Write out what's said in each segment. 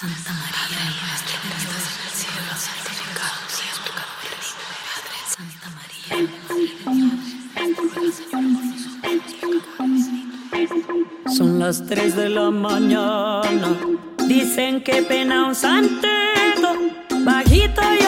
Santa María, en el cielo, Santa María, Son las 3 de la mañana, dicen que pena un santeto, bajito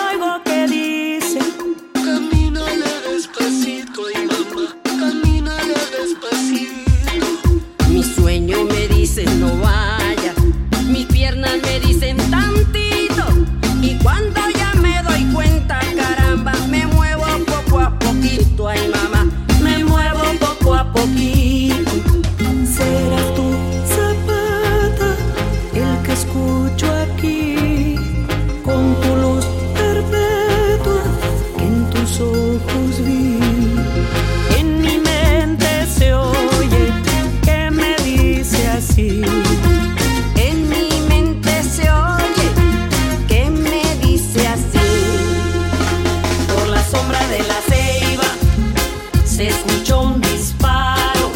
escuchó un disparo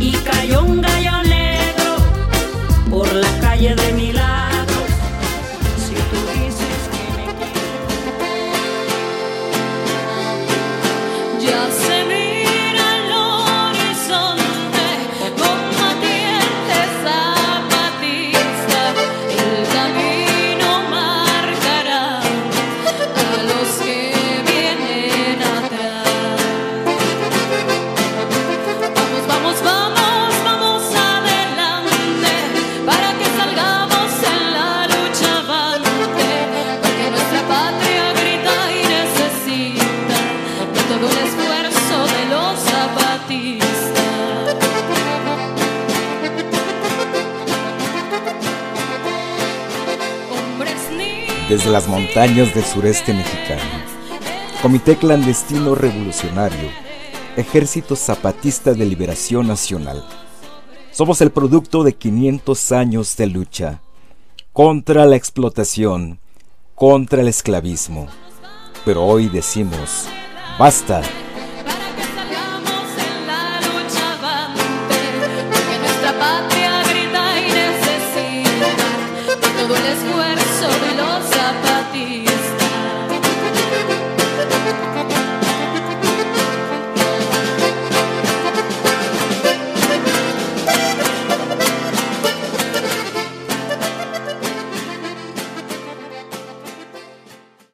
y cayó un gallo negro por la calle de Milagros. Desde las montañas del sureste mexicano, Comité Clandestino Revolucionario, Ejército Zapatista de Liberación Nacional. Somos el producto de 500 años de lucha contra la explotación, contra el esclavismo. Pero hoy decimos, basta